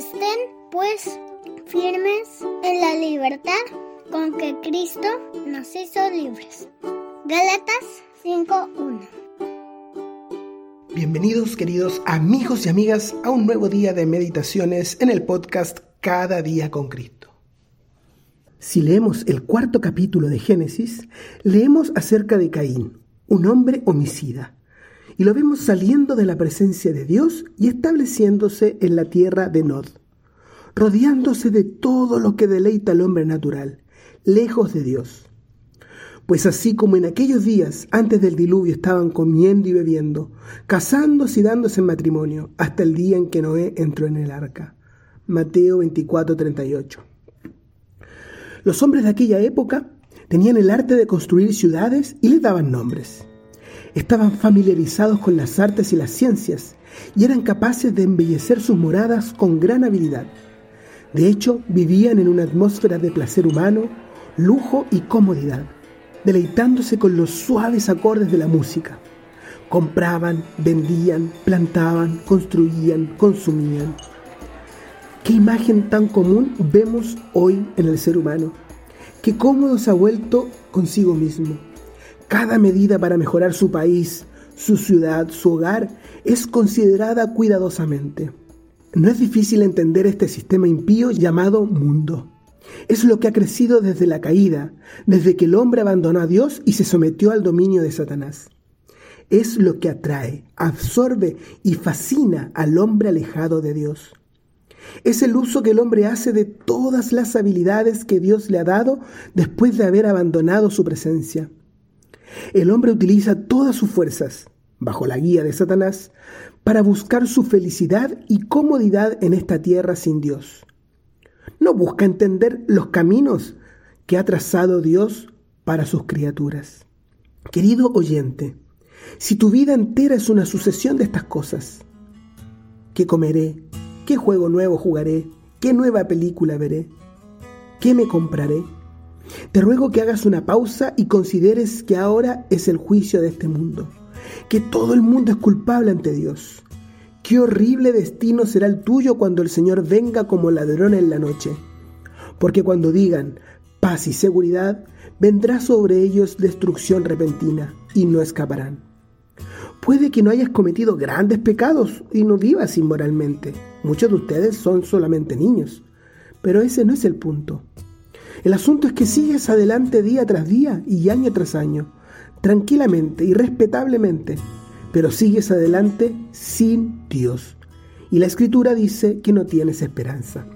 Estén pues firmes en la libertad con que Cristo nos hizo libres. Gálatas 5.1 Bienvenidos queridos amigos y amigas a un nuevo día de meditaciones en el podcast Cada día con Cristo. Si leemos el cuarto capítulo de Génesis, leemos acerca de Caín, un hombre homicida, y lo vemos saliendo de la presencia de Dios y estableciéndose en la tierra de Nod, rodeándose de todo lo que deleita al hombre natural, lejos de Dios. Pues así como en aquellos días antes del diluvio estaban comiendo y bebiendo, casándose y dándose en matrimonio, hasta el día en que Noé entró en el arca. Mateo 24, 38. Los hombres de aquella época tenían el arte de construir ciudades y les daban nombres. Estaban familiarizados con las artes y las ciencias y eran capaces de embellecer sus moradas con gran habilidad. De hecho, vivían en una atmósfera de placer humano, lujo y comodidad deleitándose con los suaves acordes de la música. Compraban, vendían, plantaban, construían, consumían. ¿Qué imagen tan común vemos hoy en el ser humano? Qué cómodo se ha vuelto consigo mismo. Cada medida para mejorar su país, su ciudad, su hogar es considerada cuidadosamente. No es difícil entender este sistema impío llamado mundo. Es lo que ha crecido desde la caída, desde que el hombre abandonó a Dios y se sometió al dominio de Satanás. Es lo que atrae, absorbe y fascina al hombre alejado de Dios. Es el uso que el hombre hace de todas las habilidades que Dios le ha dado después de haber abandonado su presencia. El hombre utiliza todas sus fuerzas, bajo la guía de Satanás, para buscar su felicidad y comodidad en esta tierra sin Dios no busca entender los caminos que ha trazado Dios para sus criaturas. Querido oyente, si tu vida entera es una sucesión de estas cosas, ¿qué comeré? ¿Qué juego nuevo jugaré? ¿Qué nueva película veré? ¿Qué me compraré? Te ruego que hagas una pausa y consideres que ahora es el juicio de este mundo, que todo el mundo es culpable ante Dios, Qué horrible destino será el tuyo cuando el Señor venga como ladrón en la noche. Porque cuando digan paz y seguridad, vendrá sobre ellos destrucción repentina y no escaparán. Puede que no hayas cometido grandes pecados y no vivas inmoralmente. Muchos de ustedes son solamente niños. Pero ese no es el punto. El asunto es que sigues adelante día tras día y año tras año, tranquilamente y respetablemente, pero sigues adelante sin Dios. Y la escritura dice que no tienes esperanza.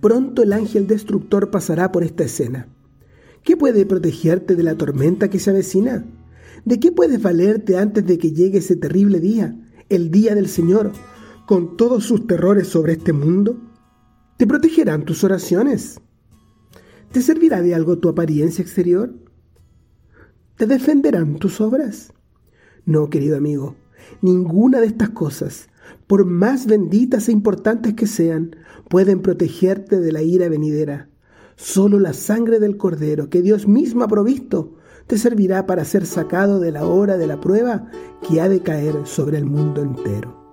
Pronto el ángel destructor pasará por esta escena. ¿Qué puede protegerte de la tormenta que se avecina? ¿De qué puedes valerte antes de que llegue ese terrible día, el día del Señor, con todos sus terrores sobre este mundo? ¿Te protegerán tus oraciones? ¿Te servirá de algo tu apariencia exterior? ¿Te defenderán tus obras? No, querido amigo, ninguna de estas cosas, por más benditas e importantes que sean, pueden protegerte de la ira venidera. Solo la sangre del Cordero que Dios mismo ha provisto te servirá para ser sacado de la hora de la prueba que ha de caer sobre el mundo entero.